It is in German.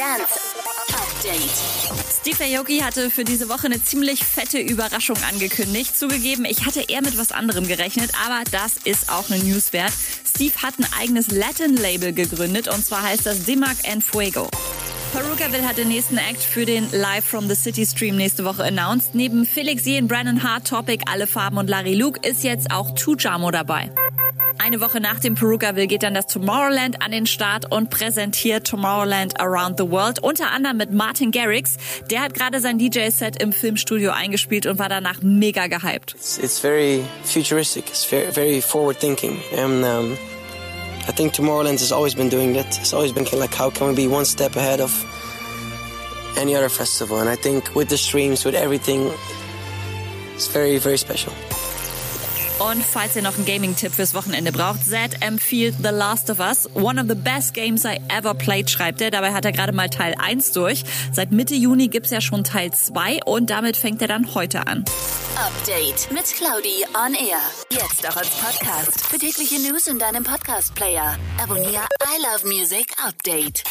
Dance Update. Steve Aoki hatte für diese Woche eine ziemlich fette Überraschung angekündigt. Zugegeben, ich hatte eher mit was anderem gerechnet, aber das ist auch eine News wert. Steve hat ein eigenes Latin-Label gegründet und zwar heißt das Dimac and Fuego. Perukaville hat den nächsten Act für den Live from the City Stream nächste Woche announced. Neben Felix Jen, Brandon Hart, Topic, Alle Farben und Larry Luke ist jetzt auch Tujamo dabei. Eine Woche nach dem Perukaville geht dann das Tomorrowland an den Start und präsentiert Tomorrowland Around the World, unter anderem mit Martin Garrix. Der hat gerade sein DJ-Set im Filmstudio eingespielt und war danach mega gehypt. It's, it's very futuristic. It's very, very forward thinking. And um, I think Tomorrowland has always been doing that. It's always been like, how can we be one step ahead of any other festival? And I think with the streams, with everything, it's very, very special. Und falls ihr noch einen Gaming-Tipp fürs Wochenende braucht, Zed empfiehlt The Last of Us. One of the best games I ever played, schreibt er. Dabei hat er gerade mal Teil 1 durch. Seit Mitte Juni gibt's ja schon Teil 2 und damit fängt er dann heute an. Update mit Claudi on Air. Jetzt auch als Podcast. Für tägliche News in deinem Podcast-Player. Abonniere I Love Music Update.